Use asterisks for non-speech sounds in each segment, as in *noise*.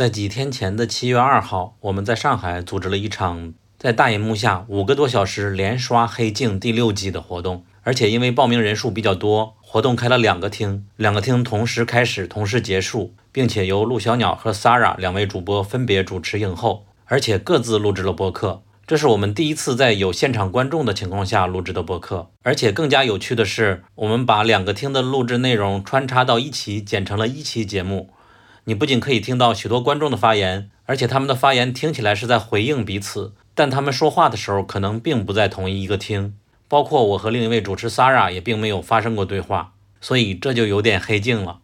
在几天前的七月二号，我们在上海组织了一场在大银幕下五个多小时连刷《黑镜》第六季的活动，而且因为报名人数比较多，活动开了两个厅，两个厅同时开始，同时结束，并且由陆小鸟和 Sara 两位主播分别主持映后，而且各自录制了播客。这是我们第一次在有现场观众的情况下录制的播客，而且更加有趣的是，我们把两个厅的录制内容穿插到一起，剪成了一期节目。你不仅可以听到许多观众的发言，而且他们的发言听起来是在回应彼此，但他们说话的时候可能并不在同一个厅。包括我和另一位主持 Sara 也并没有发生过对话，所以这就有点黑镜了。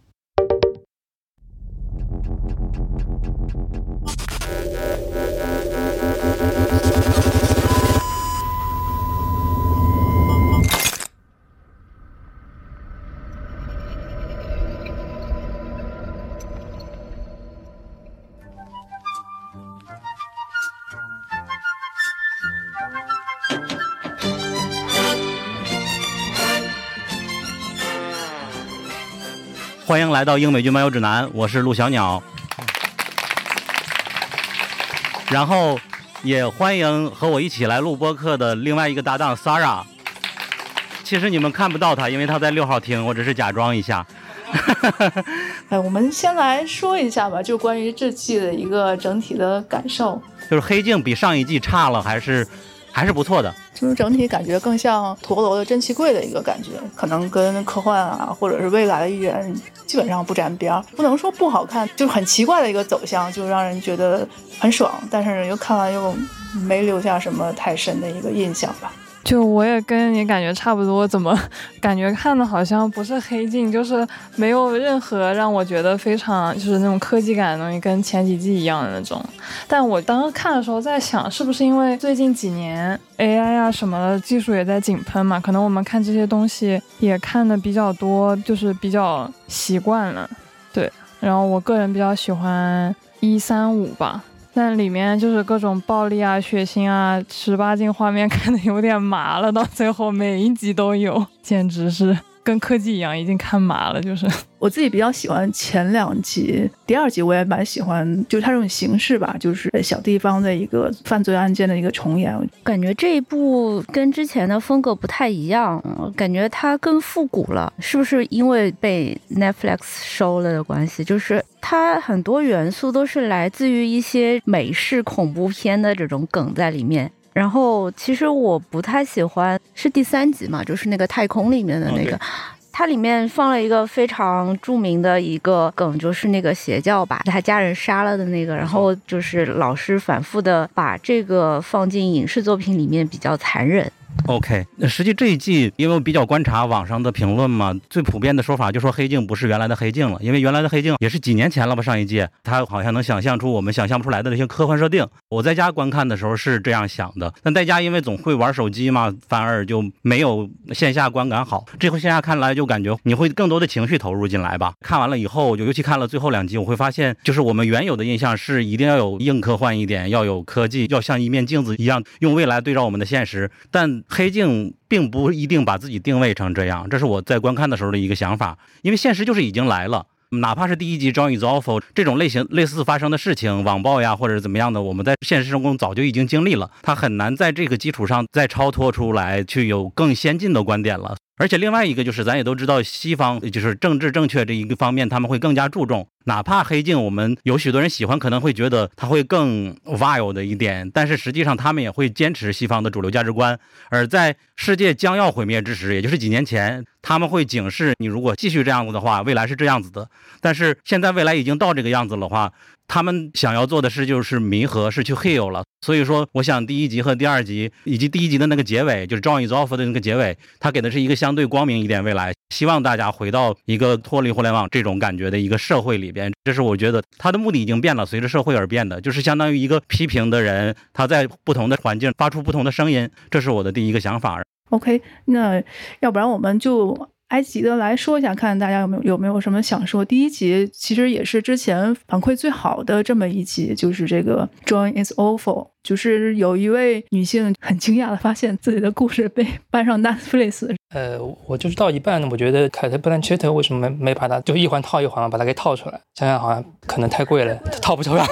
欢迎来到英美剧漫游指南，我是陆小鸟。然后也欢迎和我一起来录播客的另外一个搭档 Sara。其实你们看不到他，因为他在六号厅，我只是假装一下。*laughs* 哎，我们先来说一下吧，就关于这季的一个整体的感受。就是黑镜比上一季差了，还是还是不错的。就是整体感觉更像陀螺的蒸汽柜的一个感觉，可能跟科幻啊，或者是未来的预言基本上不沾边儿。不能说不好看，就是很奇怪的一个走向，就让人觉得很爽，但是又看完又没留下什么太深的一个印象吧。就我也跟你感觉差不多，怎么 *laughs* 感觉看的好像不是黑镜，就是没有任何让我觉得非常就是那种科技感的东西，跟前几季一样的那种。但我当时看的时候在想，是不是因为最近几年 AI 啊什么的技术也在井喷嘛？可能我们看这些东西也看的比较多，就是比较习惯了。对，然后我个人比较喜欢一三五吧。但里面就是各种暴力啊、血腥啊、十八禁画面，*laughs* 看的有点麻了。到最后每一集都有，简直是。跟科技一样，已经看麻了。就是 *laughs* 我自己比较喜欢前两集，第二集我也蛮喜欢，就是它这种形式吧，就是小地方的一个犯罪案件的一个重演。感觉这一部跟之前的风格不太一样，感觉它更复古了，是不是因为被 Netflix 收了的关系？就是它很多元素都是来自于一些美式恐怖片的这种梗在里面。然后其实我不太喜欢，是第三集嘛，就是那个太空里面的那个，它里面放了一个非常著名的一个梗，就是那个邪教把他家人杀了的那个，然后就是老师反复的把这个放进影视作品里面，比较残忍。OK，那实际这一季，因为我比较观察网上的评论嘛，最普遍的说法就说黑镜不是原来的黑镜了，因为原来的黑镜也是几年前了吧，上一季，它好像能想象出我们想象不出来的那些科幻设定。我在家观看的时候是这样想的，但在家因为总会玩手机嘛，反而就没有线下观感好。这回线下看来就感觉你会更多的情绪投入进来吧。看完了以后，就尤其看了最后两集，我会发现，就是我们原有的印象是一定要有硬科幻一点，要有科技，要像一面镜子一样，用未来对照我们的现实，但。黑镜并不一定把自己定位成这样，这是我在观看的时候的一个想法。因为现实就是已经来了，哪怕是第一集《John Is Awful》这种类型类似发生的事情，网暴呀或者怎么样的，我们在现实生活中早就已经经历了，他很难在这个基础上再超脱出来，去有更先进的观点了。而且另外一个就是，咱也都知道，西方就是政治正确这一个方面，他们会更加注重。哪怕黑镜，我们有许多人喜欢，可能会觉得它会更 vile 的一点，但是实际上他们也会坚持西方的主流价值观。而在世界将要毁灭之时，也就是几年前，他们会警示你，如果继续这样子的话，未来是这样子的。但是现在未来已经到这个样子的话。他们想要做的事就是弥合，是去 heal 了。所以说，我想第一集和第二集以及第一集的那个结尾，就是 John is off 的那个结尾，他给的是一个相对光明一点未来，希望大家回到一个脱离互联网这种感觉的一个社会里边。这是我觉得他的目的已经变了，随着社会而变的，就是相当于一个批评的人，他在不同的环境发出不同的声音。这是我的第一个想法。OK，那要不然我们就。埃及的来说一下，看大家有没有有没有什么想说。第一集其实也是之前反馈最好的这么一集，就是这个 Join is awful，就是有一位女性很惊讶的发现自己的故事被搬上 Netflix，呃，我就是到一半，我觉得凯特·布兰切特为什么没没把它就一环套一环把它给套出来？想想好像可能太贵了，套不出来，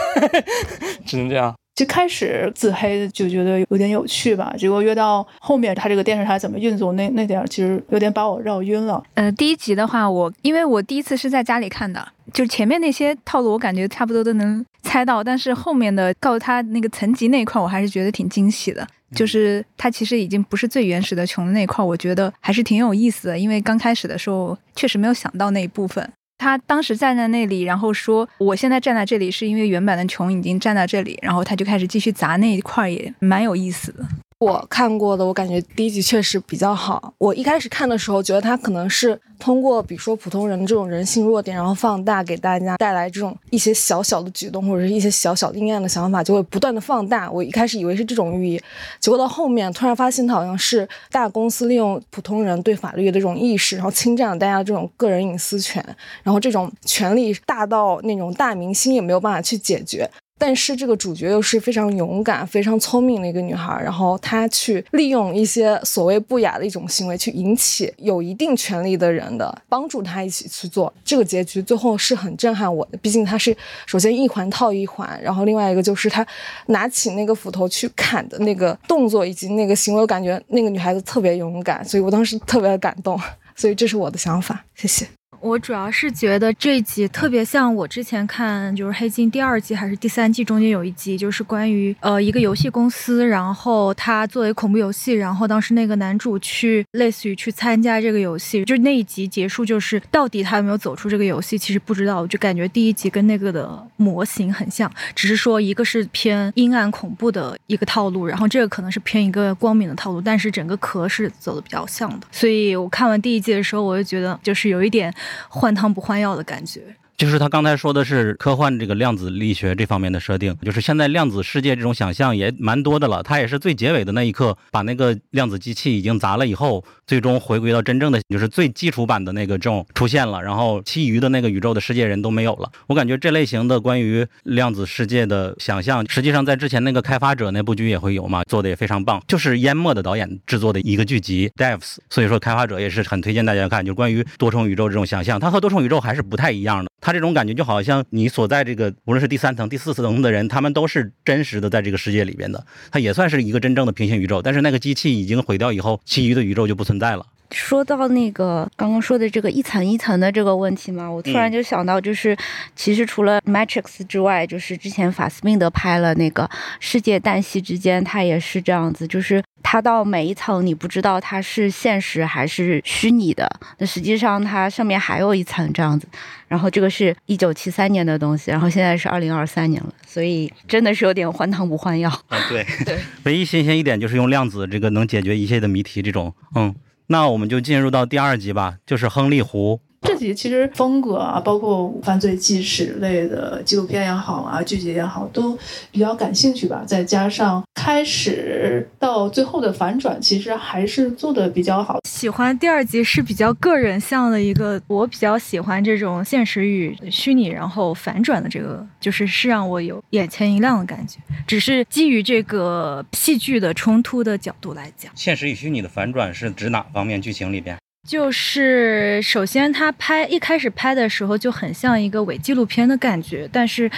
*laughs* 只能这样。就开始自黑就觉得有点有趣吧，结果越到后面他这个电视台怎么运作那那点儿其实有点把我绕晕了。呃，第一集的话，我因为我第一次是在家里看的，就前面那些套路我感觉差不多都能猜到，但是后面的告诉他那个层级那一块，我还是觉得挺惊喜的。就是他其实已经不是最原始的穷的那一块，我觉得还是挺有意思的，因为刚开始的时候确实没有想到那一部分。他当时站在那里，然后说：“我现在站在这里是因为原版的琼已经站在这里。”然后他就开始继续砸那一块，也蛮有意思的。我看过的，我感觉第一集确实比较好。我一开始看的时候，觉得它可能是通过，比如说普通人的这种人性弱点，然后放大给大家带来这种一些小小的举动，或者是一些小小阴暗的想法，就会不断的放大。我一开始以为是这种寓意，结果到后面突然发现，它好像是大公司利用普通人对法律的这种意识，然后侵占了大家这种个人隐私权，然后这种权利大到那种大明星也没有办法去解决。但是这个主角又是非常勇敢、非常聪明的一个女孩，然后她去利用一些所谓不雅的一种行为，去引起有一定权力的人的帮助，她一起去做。这个结局最后是很震撼我的，毕竟她是首先一环套一环，然后另外一个就是她拿起那个斧头去砍的那个动作以及那个行为，我感觉那个女孩子特别勇敢，所以我当时特别感动。所以这是我的想法，谢谢。我主要是觉得这一集特别像我之前看，就是《黑镜》第二季还是第三季中间有一集，就是关于呃一个游戏公司，然后他作为恐怖游戏，然后当时那个男主去类似于去参加这个游戏，就那一集结束就是到底他有没有走出这个游戏，其实不知道，我就感觉第一集跟那个的模型很像，只是说一个是偏阴暗恐怖的一个套路，然后这个可能是偏一个光明的套路，但是整个壳是走的比较像的，所以我看完第一季的时候，我就觉得就是有一点。换汤不换药的感觉。就是他刚才说的是科幻这个量子力学这方面的设定，就是现在量子世界这种想象也蛮多的了。他也是最结尾的那一刻，把那个量子机器已经砸了以后，最终回归到真正的，就是最基础版的那个这种出现了，然后其余的那个宇宙的世界人都没有了。我感觉这类型的关于量子世界的想象，实际上在之前那个开发者那部剧也会有嘛，做的也非常棒。就是淹没的导演制作的一个剧集 Devs，所以说开发者也是很推荐大家看。就关于多重宇宙这种想象，它和多重宇宙还是不太一样的。他这种感觉就好像你所在这个，无论是第三层、第四层的人，他们都是真实的在这个世界里边的，他也算是一个真正的平行宇宙。但是那个机器已经毁掉以后，其余的宇宙就不存在了。说到那个刚刚说的这个一层一层的这个问题嘛，我突然就想到，就是其实除了 Matrix 之外，就是之前法斯宾德拍了那个《世界旦夕之间》，它也是这样子，就是它到每一层你不知道它是现实还是虚拟的，那实际上它上面还有一层这样子。然后这个是一九七三年的东西，然后现在是二零二三年了，所以真的是有点换汤不换药啊。对 *laughs* 对，唯一新鲜一点就是用量子这个能解决一切的谜题，这种嗯。那我们就进入到第二集吧，就是亨利湖。这集其实风格啊，包括犯罪纪实类的纪录片也好啊，剧集也好，都比较感兴趣吧。再加上开始到最后的反转，其实还是做的比较好。喜欢第二集是比较个人向的一个，我比较喜欢这种现实与虚拟，然后反转的这个，就是是让我有眼前一亮的感觉。只是基于这个戏剧的冲突的角度来讲，现实与虚拟的反转是指哪方面剧情里边？就是首先，他拍一开始拍的时候就很像一个伪纪录片的感觉，但是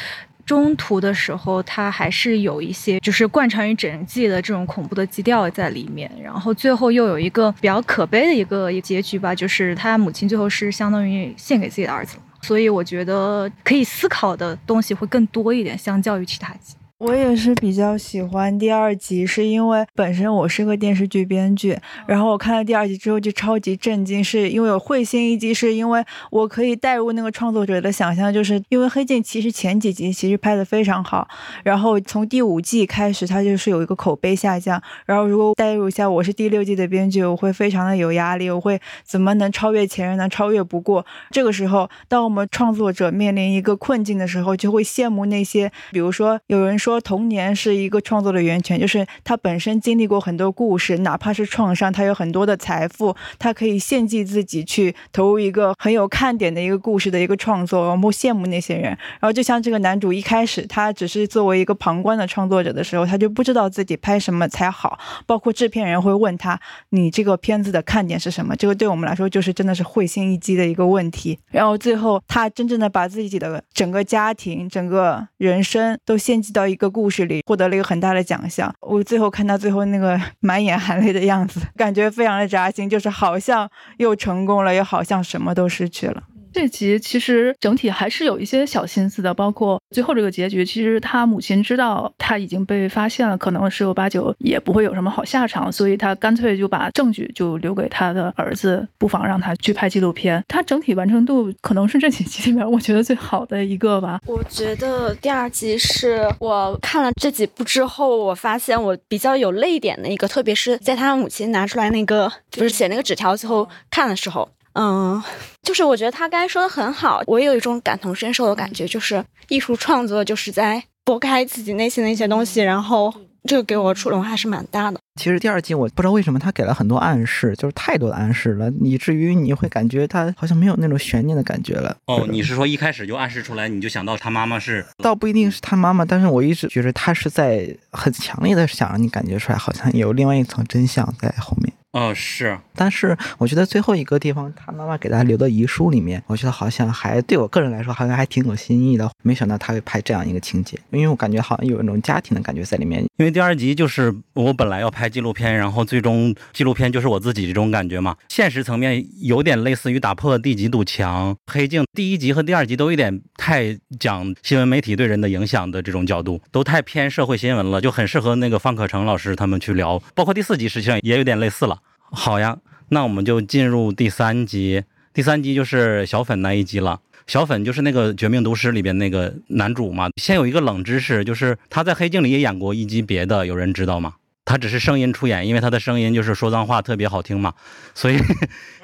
中途的时候，他还是有一些就是贯穿于整季的这种恐怖的基调在里面。然后最后又有一个比较可悲的一个结局吧，就是他母亲最后是相当于献给自己的儿子。所以我觉得可以思考的东西会更多一点，相较于其他集。我也是比较喜欢第二集，是因为本身我是个电视剧编剧，然后我看了第二集之后就超级震惊，是因为有会心一击，是因为我可以带入那个创作者的想象，就是因为黑镜其实前几集其实拍的非常好，然后从第五季开始它就是有一个口碑下降，然后如果带入一下我是第六季的编剧，我会非常的有压力，我会怎么能超越前任呢？超越不过。这个时候，当我们创作者面临一个困境的时候，就会羡慕那些，比如说有人说。说童年是一个创作的源泉，就是他本身经历过很多故事，哪怕是创伤，他有很多的财富，他可以献祭自己去投入一个很有看点的一个故事的一个创作。我们羡慕那些人。然后就像这个男主一开始，他只是作为一个旁观的创作者的时候，他就不知道自己拍什么才好，包括制片人会问他：“你这个片子的看点是什么？”这个对我们来说就是真的是会心一击的一个问题。然后最后他真正的把自己的整个家庭、整个人生都献祭到一一个故事里，获得了一个很大的奖项。我最后看到最后那个 *laughs* 满眼含泪的样子，感觉非常的扎心，就是好像又成功了，又好像什么都失去了。这集其实整体还是有一些小心思的，包括最后这个结局。其实他母亲知道他已经被发现了，可能十有八九也不会有什么好下场，所以他干脆就把证据就留给他的儿子，不妨让他去拍纪录片。他整体完成度可能是这几集里面我觉得最好的一个吧。我觉得第二集是我看了这几部之后，我发现我比较有泪点的一个，特别是在他母亲拿出来那个就是写那个纸条最后看的时候。嗯，就是我觉得他刚才说的很好，我有一种感同身受的感觉，就是艺术创作就是在拨开自己内心的一些东西，然后这个给我触动还是蛮大的。其实第二季我不知道为什么他给了很多暗示，就是太多的暗示了，以至于你会感觉他好像没有那种悬念的感觉了。哦，你是说一开始就暗示出来，你就想到他妈妈是？倒不一定是他妈妈，但是我一直觉得他是在很强烈的想让你感觉出来，好像有另外一层真相在后面。哦，是，但是我觉得最后一个地方，他妈妈给他留的遗书里面，我觉得好像还对我个人来说，好像还挺有新意的。没想到他会拍这样一个情节，因为我感觉好像有一种家庭的感觉在里面。因为第二集就是我本来要拍纪录片，然后最终纪录片就是我自己这种感觉嘛。现实层面有点类似于打破第几堵墙，黑镜第一集和第二集都有点太讲新闻媒体对人的影响的这种角度，都太偏社会新闻了，就很适合那个方可成老师他们去聊。包括第四集实际上也有点类似了。好呀，那我们就进入第三集。第三集就是小粉那一集了。小粉就是那个《绝命毒师》里边那个男主嘛。先有一个冷知识，就是他在《黑镜》里也演过一集别的，有人知道吗？他只是声音出演，因为他的声音就是说脏话特别好听嘛，所以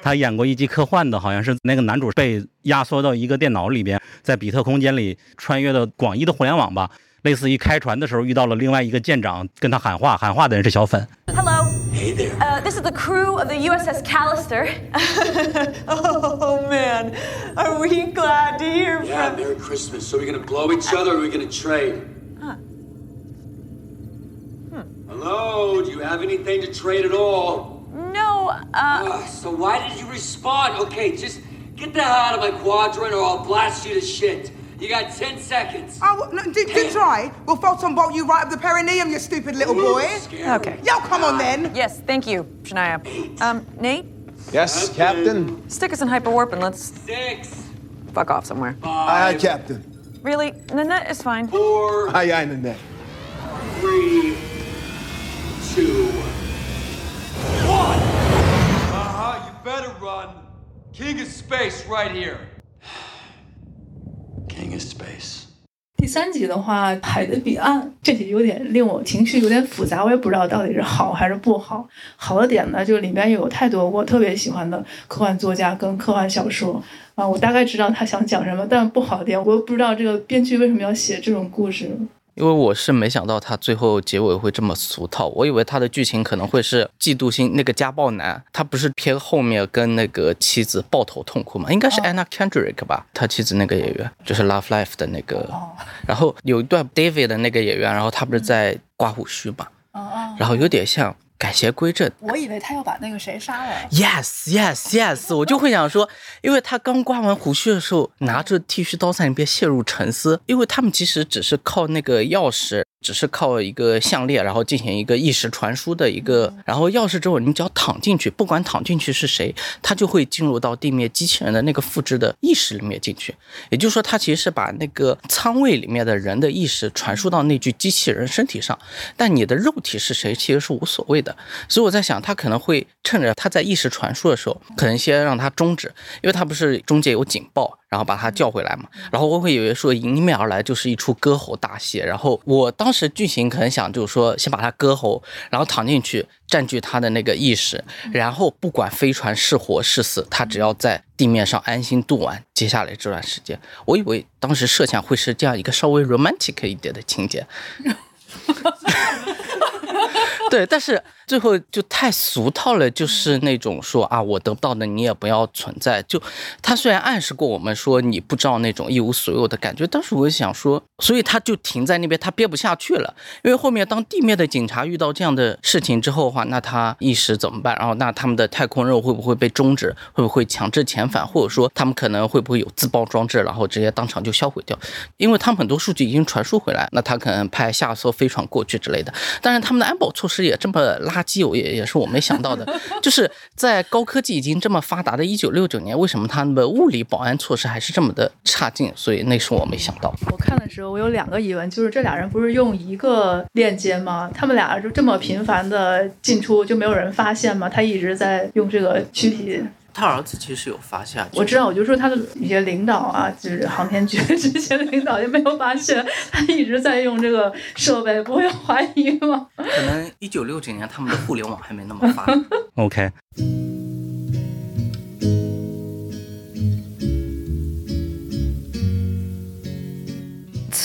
他演过一集科幻的，好像是那个男主被压缩到一个电脑里边，在比特空间里穿越的广义的互联网吧。类似于开船的时候遇到了另外一个舰长，跟他喊话，喊话的人是小粉。Hey there. Uh, this is the crew of the USS Callister. *laughs* oh man, are we glad to hear from? Yeah, Merry Christmas. So we're gonna blow each other, or we're gonna trade? Huh. Hmm. Hello. Do you have anything to trade at all? No. Uh. Uh, so why did you respond? Okay, just get the hell out of my quadrant, or I'll blast you to shit. You got 10 seconds. Oh, no, did, did try. We'll photon bolt you right up the perineum, you stupid little boy. Okay. Yo, come on then. Yes, thank you, Shania. Um, Nate? Yes, Captain? Stick us in hyperwarp and let's Six. fuck off somewhere. Aye, aye, Captain. Really? Nanette is fine. Four. Aye, aye, Nanette. Three. Two. One. Uh-huh, you better run. King of space right here. Space. 第三集的话，《海的彼岸》这集有点令我情绪有点复杂，我也不知道到底是好还是不好。好的点呢，就里面有太多我特别喜欢的科幻作家跟科幻小说啊，我大概知道他想讲什么。但不好的点，我不知道这个编剧为什么要写这种故事。因为我是没想到他最后结尾会这么俗套，我以为他的剧情可能会是嫉妒心那个家暴男，他不是偏后面跟那个妻子抱头痛哭吗？应该是 Anna Kendrick 吧，他妻子那个演员就是 Love Life 的那个，然后有一段 David 的那个演员，然后他不是在刮胡须嘛，然后有点像。改邪归正，我以为他要把那个谁杀了。Yes, yes, yes，*laughs* 我就会想说，因为他刚刮完胡须的时候，拿着剃须刀在那边陷入沉思，因为他们其实只是靠那个钥匙，只是靠一个项链，然后进行一个意识传输的一个，然后钥匙之后，你只要躺进去，不管躺进去是谁，他就会进入到地面机器人的那个复制的意识里面进去。也就是说，他其实是把那个仓位里面的人的意识传输到那具机器人身体上，但你的肉体是谁，其实是无所谓的。所以我在想，他可能会趁着他在意识传输的时候，可能先让他终止，因为他不是中间有警报，然后把他叫回来嘛。然后我会以为说迎面而来就是一出歌喉大戏。然后我当时剧情可能想就是说，先把他割喉，然后躺进去，占据他的那个意识，然后不管飞船是活是死，他只要在地面上安心度完接下来这段时间。我以为当时设想会是这样一个稍微 romantic 一点的情节。*laughs* 对，但是最后就太俗套了，就是那种说啊，我得不到的你也不要存在。就他虽然暗示过我们说你不知道那种一无所有的感觉，但是我想说，所以他就停在那边，他憋不下去了。因为后面当地面的警察遇到这样的事情之后的话，那他一时怎么办？然后那他们的太空任务会不会被终止？会不会强制遣返？或者说他们可能会不会有自爆装置，然后直接当场就销毁掉？因为他们很多数据已经传输回来，那他可能派下艘飞船过去之类的。当然，他们的安保措施也这么基友，也也是我没想到的。就是在高科技已经这么发达的一九六九年，为什么他们的物理保安措施还是这么的差劲？所以那是我没想到。我看的时候，我有两个疑问，就是这俩人不是用一个链接吗？他们俩就这么频繁的进出，就没有人发现吗？他一直在用这个躯体。他儿子其实有发现，我知道，我就说他的一些领导啊，就是航天局这些领导也没有发现，他一直在用这个设备，不会怀疑吗？可能一九六几年他们的互联网还没那么发达。*laughs* OK，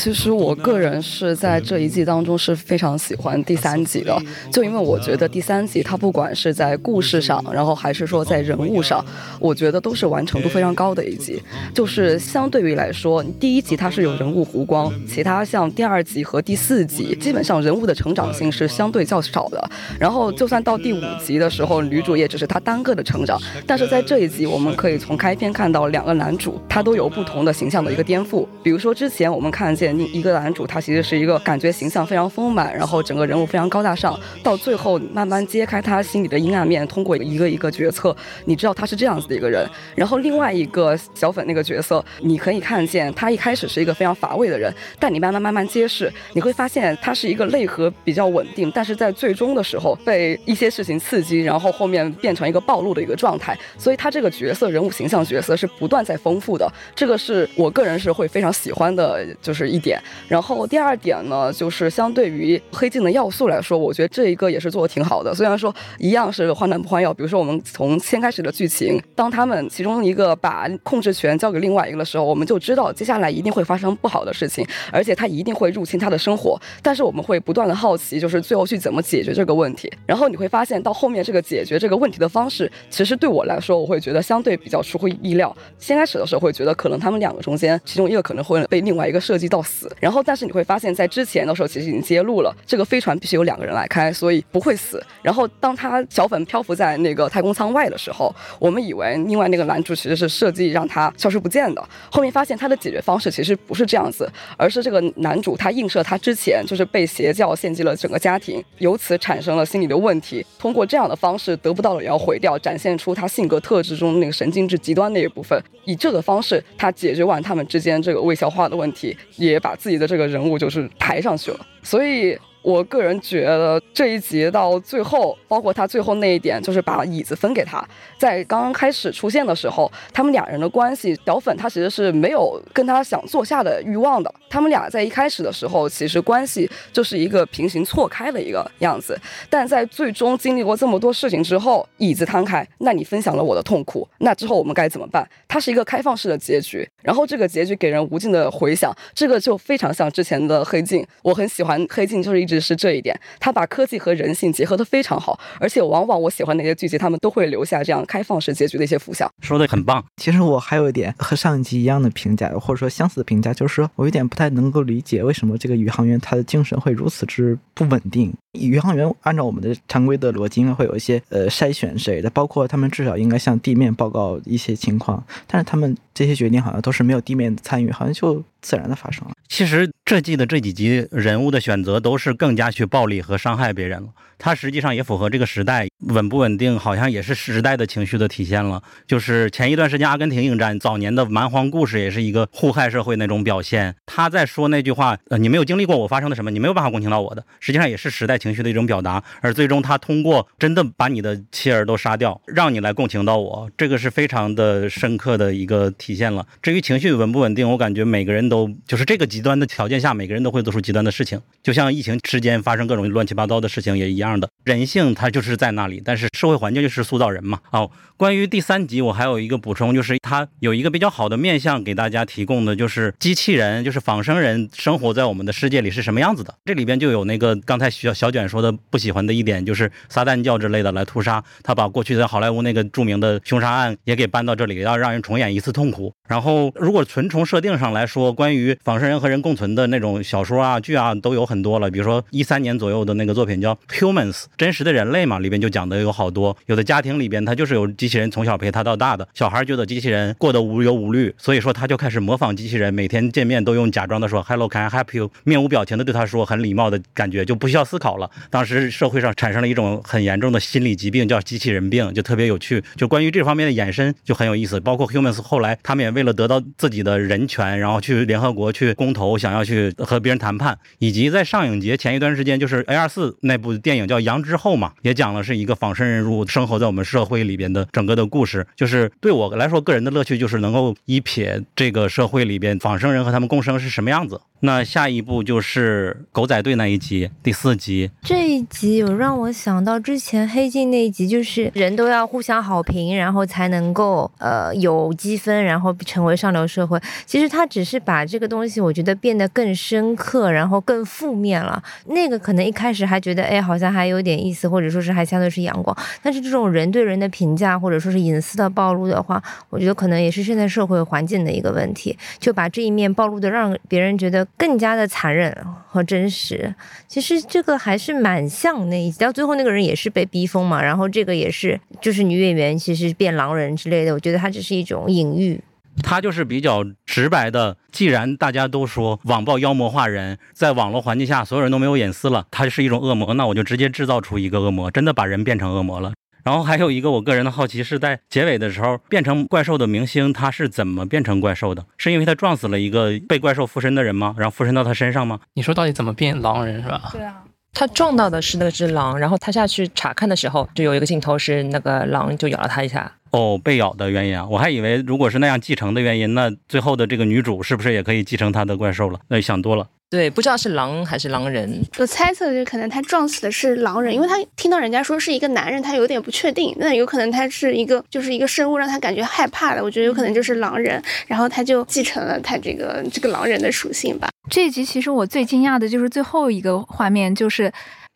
其实我个人是在这一季当中是非常喜欢第三集的，就因为我觉得第三集它不管是在故事上，然后还是说在人物上，我觉得都是完成度非常高的一集。就是相对于来说，第一集它是有人物弧光，其他像第二集和第四集，基本上人物的成长性是相对较少的。然后就算到第五集的时候，女主也只是她单个的成长，但是在这一集，我们可以从开篇看到两个男主他都有不同的形象的一个颠覆。比如说之前我们看见一个男主，他其实是一个感觉形象非常丰满，然后整个人物非常高大上，到最后慢慢揭开他心里的阴暗面，通过一个一个决策，你知道他是这样子的一个人。然后另外一个小粉那个角色，你可以看见他一开始是一个非常乏味的人，但你慢慢慢慢揭示，你会发现他是一个内核比较稳定，但是在最终的时候被一些事情刺激，然后后面变成一个暴露的一个状态。所以他这个角色人物形象角色是不断在丰富的，这个是我个人是会非常喜欢的，就是一点。然后第二点呢，就是相对于黑镜的要素来说，我觉得这一个也是做的挺好的。虽然说一样是换汤不换药，比如说我们从先开始的剧情，当他们其中一个把控制权交给另外一个的时候，我们就知道接下来一定会发生不好的事情，而且他一定会入侵他的生活。但是我们会不断的好奇，就是最后去怎么解决这个问题。然后你会发现到后面这个解决这个问题的方式，其实对我来说，我会觉得相对比较出乎意料。先开始的时候会觉得可能他们两个中间其中一个可能会被另外一个设计到死，然后但是你会发现在之前的时候其实已经揭露了这个飞船必须有两个人来开，所以不会死。然后当他小粉漂浮在那个太空舱外的时候，我们以为另外那个男主其实是设计让他消失不见的，后面发现他的解决方式其实不是这样子，而是这个男主他映射他之前就是被邪教献祭了整个家庭，由此产生了心理的问题，通过这样的方式得不到了也要毁掉，展现出他性格特质中那个神经质极端那一部分，以这个方式他解决完他们之间这个未消化的问题，也把自己的这个人物就是抬上去了，所以。我个人觉得这一集到最后，包括他最后那一点，就是把椅子分给他。在刚刚开始出现的时候，他们俩人的关系，小粉他其实是没有跟他想坐下的欲望的。他们俩在一开始的时候，其实关系就是一个平行错开的一个样子。但在最终经历过这么多事情之后，椅子摊开，那你分享了我的痛苦，那之后我们该怎么办？它是一个开放式的结局，然后这个结局给人无尽的回响，这个就非常像之前的黑镜。我很喜欢黑镜，就是一直是这一点，他把科技和人性结合的非常好，而且往往我喜欢那些剧集，他们都会留下这样开放式结局的一些浮想。说的很棒。其实我还有一点和上一集一样的评价，或者说相似的评价，就是说我有点不太能够理解为什么这个宇航员他的精神会如此之不稳定。宇航员按照我们的常规的逻辑，应该会有一些呃筛选之类的，包括他们至少应该向地面报告一些情况，但是他们这些决定好像都是没有地面参与，好像就自然的发生了。其实这季的这几集人物的选择都是更加去暴力和伤害别人了，它实际上也符合这个时代稳不稳定，好像也是时代的情绪的体现了。就是前一段时间阿根廷应战，早年的蛮荒故事也是一个互害社会那种表现。他在说那句话，呃，你没有经历过我发生的什么，你没有办法共情到我的，实际上也是时代情。绪的一种表达，而最终他通过真的把你的妻儿都杀掉，让你来共情到我，这个是非常的深刻的一个体现了。至于情绪稳不稳定，我感觉每个人都就是这个极端的条件下，每个人都会做出极端的事情，就像疫情期间发生各种乱七八糟的事情也一样的。人性它就是在那里，但是社会环境就是塑造人嘛。哦，关于第三集，我还有一个补充，就是它有一个比较好的面向给大家提供的，就是机器人，就是仿生人生活在我们的世界里是什么样子的。这里边就有那个刚才小小卷说的不喜欢的一点，就是撒旦教之类的来屠杀。他把过去在好莱坞那个著名的凶杀案也给搬到这里，要让人重演一次痛苦。然后，如果纯从设定上来说，关于仿生人和人共存的那种小说啊、剧啊，都有很多了。比如说一三年左右的那个作品叫《Humans》，真实的人类嘛，里边就讲的有好多。有的家庭里边，他就是有机器人从小陪他到大的，小孩觉得机器人人过得无忧无虑，所以说他就开始模仿机器人，每天见面都用假装的说 “Hello，Can I help you”，面无表情的对他说，很礼貌的感觉，就不需要思考了。当时社会上产生了一种很严重的心理疾病，叫机器人病，就特别有趣。就关于这方面的衍生就很有意思。包括 Humans 后来他们也为了得到自己的人权，然后去联合国去公投，想要去和别人谈判，以及在上影节前一段时间，就是 A 二四那部电影叫《羊之后》嘛，也讲了是一个仿生人入生活在我们社会里边的整个的故事。就是对我来说，个人的乐趣就是能够一瞥这个社会里边仿生人和他们共生是什么样子。那下一步就是狗仔队那一集，第四集。这一集有让我想到之前黑镜那一集，就是人都要互相好评，然后才能够呃有积分，然后成为上流社会。其实他只是把这个东西，我觉得变得更深刻，然后更负面了。那个可能一开始还觉得，哎，好像还有点意思，或者说是还相对是阳光。但是这种人对人的评价，或者说是隐私的暴露的话，我觉得可能也是现在社会环境的一个问题，就把这一面暴露的让别人觉得。更加的残忍和真实，其实这个还是蛮像那一集，到最后那个人也是被逼疯嘛，然后这个也是就是女演员其实变狼人之类的，我觉得它只是一种隐喻。他就是比较直白的，既然大家都说网暴妖魔化人，在网络环境下所有人都没有隐私了，他是一种恶魔，那我就直接制造出一个恶魔，真的把人变成恶魔了。然后还有一个我个人的好奇是在结尾的时候变成怪兽的明星他是怎么变成怪兽的？是因为他撞死了一个被怪兽附身的人吗？然后附身到他身上吗？你说到底怎么变狼人是吧？对啊，他撞到的是那只狼，然后他下去查看的时候，就有一个镜头是那个狼就咬了他一下。哦，被咬的原因啊，我还以为如果是那样继承的原因，那最后的这个女主是不是也可以继承他的怪兽了？那想多了。对，不知道是狼还是狼人。我猜测就可能他撞死的是狼人，因为他听到人家说是一个男人，他有点不确定。那有可能他是一个就是一个生物，让他感觉害怕的。我觉得有可能就是狼人，然后他就继承了他这个这个狼人的属性吧。这一集其实我最惊讶的就是最后一个画面，就是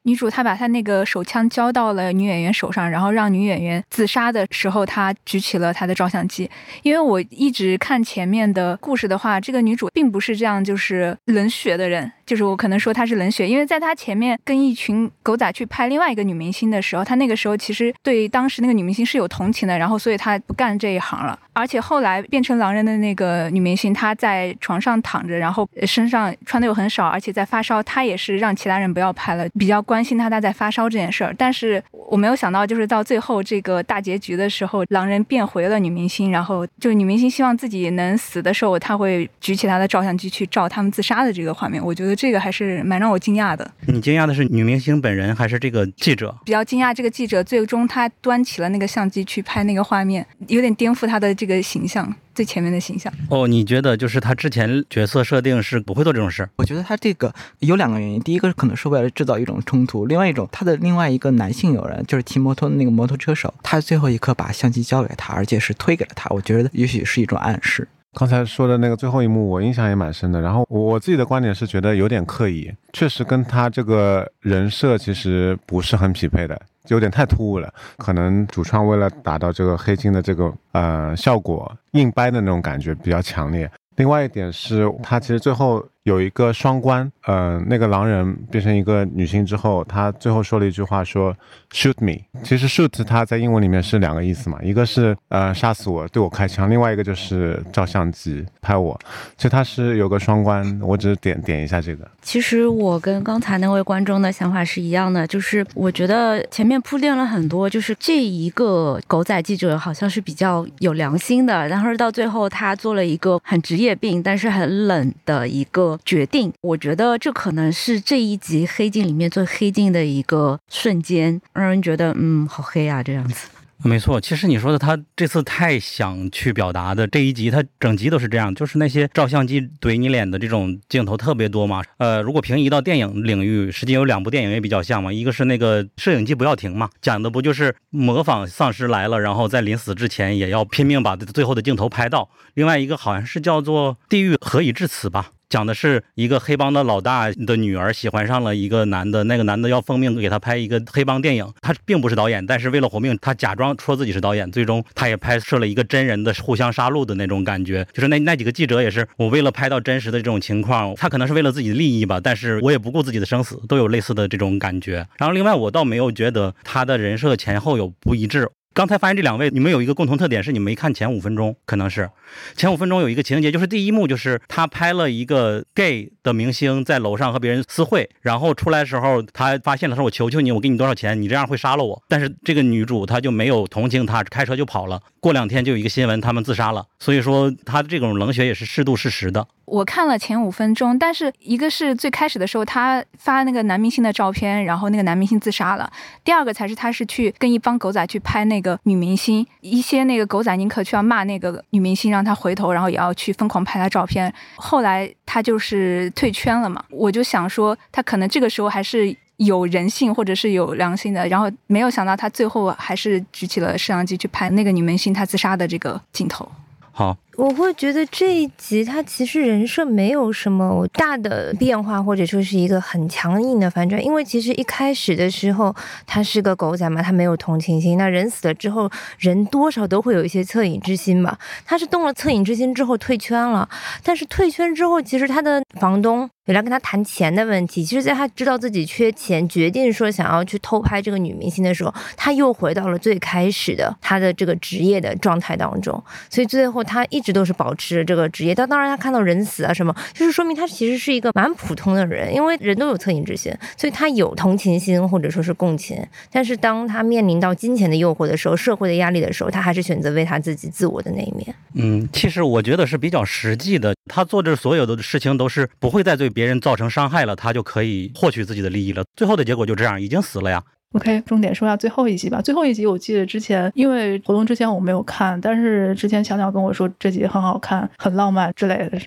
女主她把她那个手枪交到了女演员手上，然后让女演员自杀的时候，她举起了她的照相机。因为我一直看前面的故事的话，这个女主并不是这样就是冷血的人。就是我可能说她是冷血，因为在她前面跟一群狗仔去拍另外一个女明星的时候，她那个时候其实对当时那个女明星是有同情的，然后所以她不干这一行了。而且后来变成狼人的那个女明星，她在床上躺着，然后身上穿的又很少，而且在发烧，她也是让其他人不要拍了，比较关心她她在发烧这件事儿。但是我没有想到，就是到最后这个大结局的时候，狼人变回了女明星，然后就女明星希望自己能死的时候，她会举起她的照相机去照他们自杀的这个画面。我觉得。这个还是蛮让我惊讶的。你惊讶的是女明星本人还是这个记者？比较惊讶这个记者最终他端起了那个相机去拍那个画面，有点颠覆他的这个形象，最前面的形象。哦，你觉得就是他之前角色设定是不会做这种事？我觉得他这个有两个原因，第一个可能是为了制造一种冲突，另外一种他的另外一个男性友人就是骑摩托的那个摩托车手，他最后一刻把相机交给他，而且是推给了他，我觉得也许是一种暗示。刚才说的那个最后一幕，我印象也蛮深的。然后我自己的观点是觉得有点刻意，确实跟他这个人设其实不是很匹配的，有点太突兀了。可能主创为了达到这个黑金的这个呃效果，硬掰的那种感觉比较强烈。另外一点是，他其实最后。有一个双关，呃，那个狼人变成一个女性之后，他最后说了一句话，说 “shoot me”。其实 “shoot” 它在英文里面是两个意思嘛，一个是呃杀死我，对我开枪，另外一个就是照相机拍我。其实它是有个双关，我只是点点一下这个。其实我跟刚才那位观众的想法是一样的，就是我觉得前面铺垫了很多，就是这一个狗仔记者好像是比较有良心的，然后到最后他做了一个很职业病但是很冷的一个。决定。我觉得这可能是这一集黑镜里面最黑镜的一个瞬间，让人觉得嗯，好黑啊，这样子。没错，其实你说的他这次太想去表达的这一集，他整集都是这样，就是那些照相机怼你脸的这种镜头特别多嘛。呃，如果平移到电影领域，实际有两部电影也比较像嘛，一个是那个摄影机不要停嘛，讲的不就是模仿丧尸来了，然后在临死之前也要拼命把最后的镜头拍到。另外一个好像是叫做《地狱何以至此》吧。讲的是一个黑帮的老大的女儿喜欢上了一个男的，那个男的要奉命给他拍一个黑帮电影，他并不是导演，但是为了活命，他假装说自己是导演，最终他也拍摄了一个真人的互相杀戮的那种感觉，就是那那几个记者也是我为了拍到真实的这种情况，他可能是为了自己的利益吧，但是我也不顾自己的生死，都有类似的这种感觉。然后另外我倒没有觉得他的人设前后有不一致。刚才发现这两位，你们有一个共同特点，是你没看前五分钟，可能是前五分钟有一个情节，就是第一幕就是他拍了一个 gay 的明星在楼上和别人私会，然后出来的时候他发现了，说我求求你，我给你多少钱，你这样会杀了我。但是这个女主她就没有同情他，开车就跑了。过两天就有一个新闻，他们自杀了。所以说他的这种冷血也是适度适时的。我看了前五分钟，但是一个是最开始的时候他发那个男明星的照片，然后那个男明星自杀了。第二个才是他是去跟一帮狗仔去拍那个女明星，一些那个狗仔宁可去要骂那个女明星，让她回头，然后也要去疯狂拍她照片。后来她就是退圈了嘛，我就想说她可能这个时候还是有人性或者是有良心的，然后没有想到她最后还是举起了摄像机去拍那个女明星她自杀的这个镜头。好。我会觉得这一集他其实人设没有什么大的变化，或者说是一个很强硬的反转。因为其实一开始的时候他是个狗仔嘛，他没有同情心。那人死了之后，人多少都会有一些恻隐之心吧。他是动了恻隐之心之后退圈了，但是退圈之后，其实他的房东也来跟他谈钱的问题。其实，在他知道自己缺钱，决定说想要去偷拍这个女明星的时候，他又回到了最开始的他的这个职业的状态当中。所以最后他一。一直都是保持这个职业，但当然他看到人死啊什么，就是说明他其实是一个蛮普通的人，因为人都有恻隐之心，所以他有同情心或者说是共情。但是当他面临到金钱的诱惑的时候，社会的压力的时候，他还是选择为他自己自我的那一面。嗯，其实我觉得是比较实际的，他做这所有的事情都是不会再对别人造成伤害了，他就可以获取自己的利益了。最后的结果就这样，已经死了呀。OK，重点说下最后一集吧。最后一集我记得之前，因为活动之前我没有看，但是之前小鸟跟我说这集很好看、很浪漫之类的。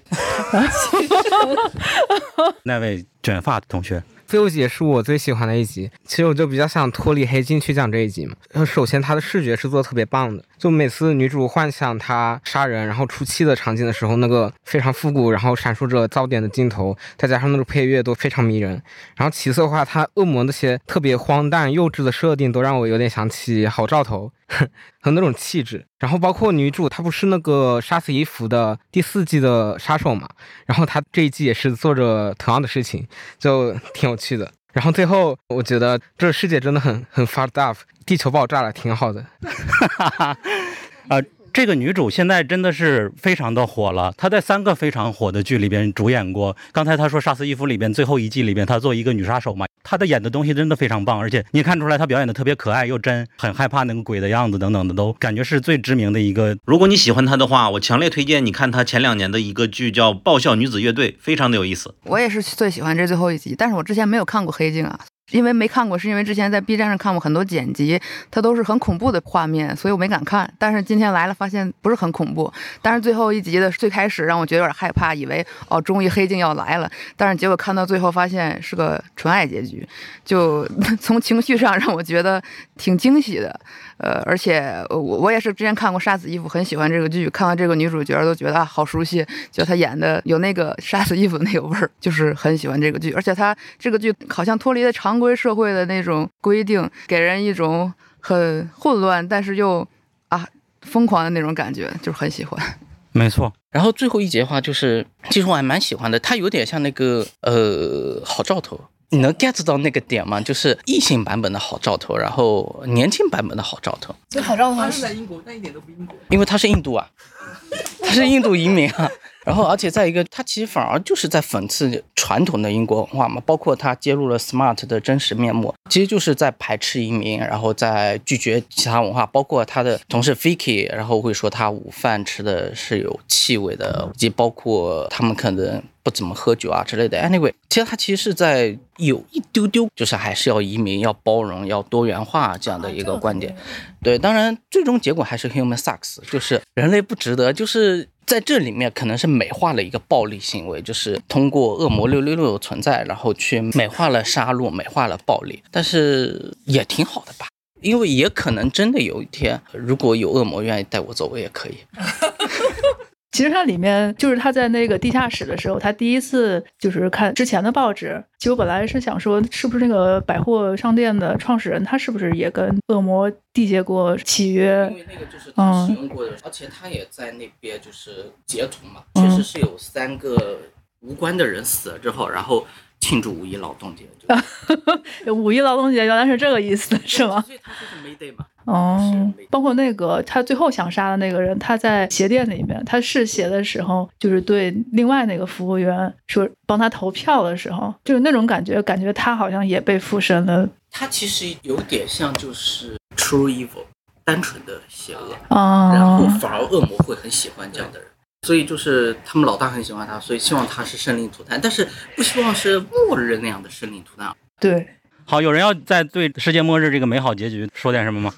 *laughs* 那位卷发同学。*laughs* 最后一集也是我最喜欢的一集，其实我就比较想脱离黑镜去讲这一集嘛。首先，它的视觉是做的特别棒的，就每次女主幻想她杀人然后出气的场景的时候，那个非常复古，然后闪烁着噪点的镜头，再加上那种配乐都非常迷人。然后其次的话，它恶魔那些特别荒诞幼稚的设定，都让我有点想起好兆头。*laughs* 和那种气质，然后包括女主，她不是那个杀死伊芙的第四季的杀手嘛？然后她这一季也是做着同样的事情，就挺有趣的。然后最后，我觉得这世界真的很很 fucked up，地球爆炸了，挺好的。*laughs* 啊。这个女主现在真的是非常的火了，她在三个非常火的剧里边主演过。刚才她说《杀死伊芙》里边最后一季里边，她做一个女杀手嘛，她的演的东西真的非常棒，而且你看出来她表演的特别可爱又真，很害怕那个鬼的样子等等的，都感觉是最知名的一个。如果你喜欢她的话，我强烈推荐你看她前两年的一个剧叫《爆笑女子乐队》，非常的有意思。我也是最喜欢这最后一集，但是我之前没有看过《黑镜》啊。因为没看过，是因为之前在 B 站上看过很多剪辑，它都是很恐怖的画面，所以我没敢看。但是今天来了，发现不是很恐怖。但是最后一集的最开始让我觉得有点害怕，以为哦，终于黑镜要来了。但是结果看到最后，发现是个纯爱结局，就 *laughs* 从情绪上让我觉得挺惊喜的。呃，而且我我也是之前看过《杀死伊芙》，很喜欢这个剧，看完这个女主角都觉得啊好熟悉，觉得她演的有那个杀死伊芙那个味儿，就是很喜欢这个剧。而且她这个剧好像脱离了常规社会的那种规定，给人一种很混乱，但是又啊疯狂的那种感觉，就是很喜欢。*laughs* 没错。然后最后一节话，就是其实我还蛮喜欢的，它有点像那个呃好兆头。你能 get 到那个点吗？就是异性版本的好兆头，然后年轻版本的好兆头。这好兆头是在英国，但一点都不英国，因为他是印度啊，他是印度移民啊。然后，而且再一个，他其实反而就是在讽刺传统的英国文化嘛，包括他揭露了 Smart 的真实面目，其实就是在排斥移民，然后在拒绝其他文化，包括他的同事 Vicky，然后会说他午饭吃的是有气味的，以及包括他们可能不怎么喝酒啊之类的。Anyway，其实他其实是在有一丢丢，就是还是要移民、要包容、要多元化这样的一个观点。对，当然最终结果还是 Human sucks，就是人类不值得，就是。在这里面可能是美化了一个暴力行为，就是通过恶魔六六六的存在，然后去美化了杀戮，美化了暴力，但是也挺好的吧，因为也可能真的有一天，如果有恶魔愿意带我走，我也可以。*laughs* 其实它里面就是他在那个地下室的时候，他第一次就是看之前的报纸。其实我本来是想说，是不是那个百货商店的创始人，他是不是也跟恶魔缔结过契约？因为那个就是他使用过的，而且他也在那边就是截图嘛，确实是有三个无关的人死了之后，然后庆祝五一劳动节。*laughs* 五一劳动节原来是这个意思，是吗？所以他就是 May Day 嘛。哦，包括那个他最后想杀的那个人，他在鞋店里面，他试鞋的时候，就是对另外那个服务员说帮他投票的时候，就是那种感觉，感觉他好像也被附身了。他其实有点像就是 True Evil，单纯的邪恶，哦、然后反而恶魔会很喜欢这样的人，所以就是他们老大很喜欢他，所以希望他是生灵涂炭，但是不希望是末日那样的生灵涂炭。对。好，有人要在对世界末日这个美好结局说点什么吗？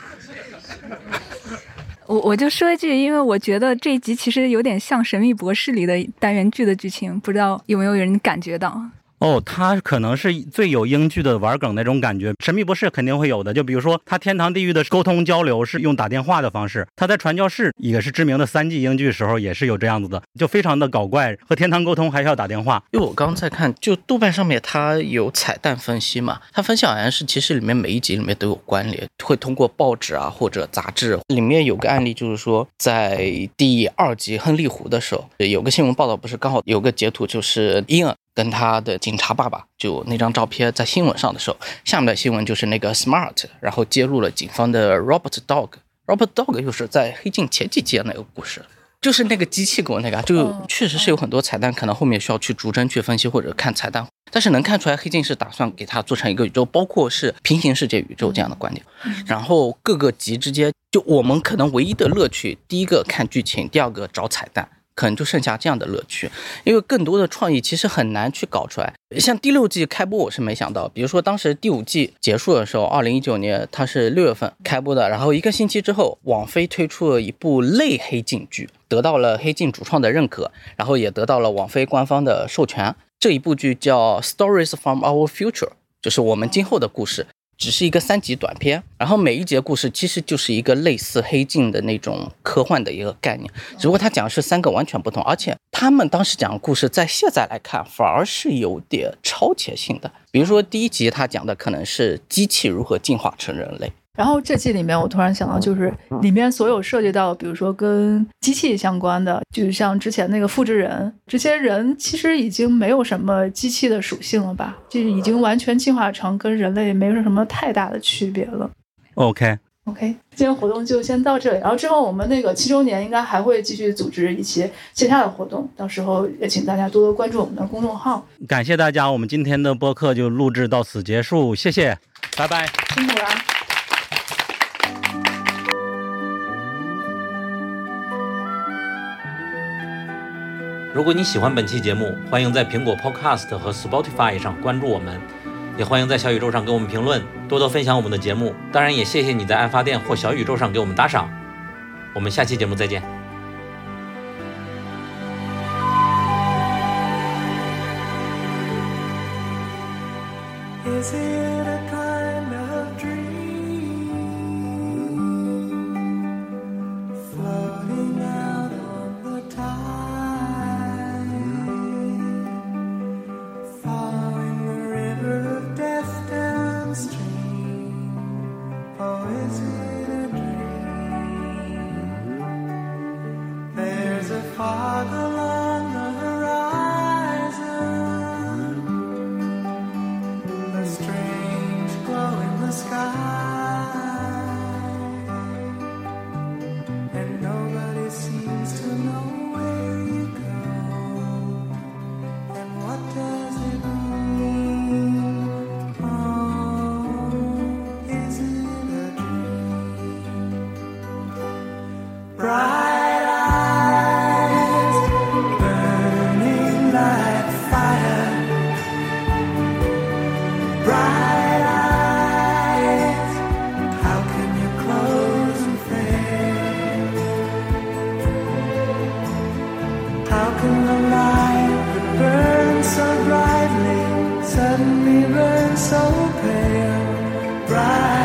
*laughs* 我我就说一句，因为我觉得这一集其实有点像《神秘博士》里的单元剧的剧情，不知道有没有人感觉到？哦，他可能是最有英剧的玩梗那种感觉，神秘博士肯定会有的。就比如说，他天堂地狱的沟通交流是用打电话的方式，他在传教士也是知名的三季英剧时候也是有这样子的，就非常的搞怪，和天堂沟通还是要打电话。因为我刚在看，就豆瓣上面它有彩蛋分析嘛，它分析好像是其实里面每一集里面都有关联，会通过报纸啊或者杂志，里面有个案例就是说，在第二集亨利湖的时候，有个新闻报道不是刚好有个截图，就是婴儿。跟他的警察爸爸就那张照片在新闻上的时候，下面的新闻就是那个 Smart，然后揭露了警方的 Robert Dog，Robert Dog 又是在黑镜前几集那个故事，就是那个机器狗那个，就确实是有很多彩蛋，可能后面需要去逐帧去分析或者看彩蛋，但是能看出来黑镜是打算给它做成一个宇宙，包括是平行世界宇宙这样的观点，然后各个集之间，就我们可能唯一的乐趣，第一个看剧情，第二个找彩蛋。可能就剩下这样的乐趣，因为更多的创意其实很难去搞出来。像第六季开播，我是没想到，比如说当时第五季结束的时候，二零一九年它是六月份开播的，然后一个星期之后，网飞推出了一部类黑镜剧，得到了黑镜主创的认可，然后也得到了网飞官方的授权。这一部剧叫《Stories from Our Future》，就是我们今后的故事。只是一个三集短片，然后每一节故事其实就是一个类似黑镜的那种科幻的一个概念，只不过他讲的是三个完全不同，而且他们当时讲的故事在现在来看反而是有点超前性的。比如说第一集他讲的可能是机器如何进化成人类。然后这季里面，我突然想到，就是里面所有涉及到，比如说跟机器相关的，就像之前那个复制人，这些人其实已经没有什么机器的属性了吧？就是已经完全进化成跟人类没有什么太大的区别了。OK OK，今天活动就先到这里，然后之后我们那个七周年应该还会继续组织一些线下的活动，到时候也请大家多多关注我们的公众号。感谢大家，我们今天的播客就录制到此结束，谢谢，拜拜，辛苦了。如果你喜欢本期节目，欢迎在苹果 Podcast 和 Spotify 上关注我们，也欢迎在小宇宙上给我们评论，多多分享我们的节目。当然，也谢谢你在爱发电或小宇宙上给我们打赏。我们下期节目再见。suddenly burn so pale, bright.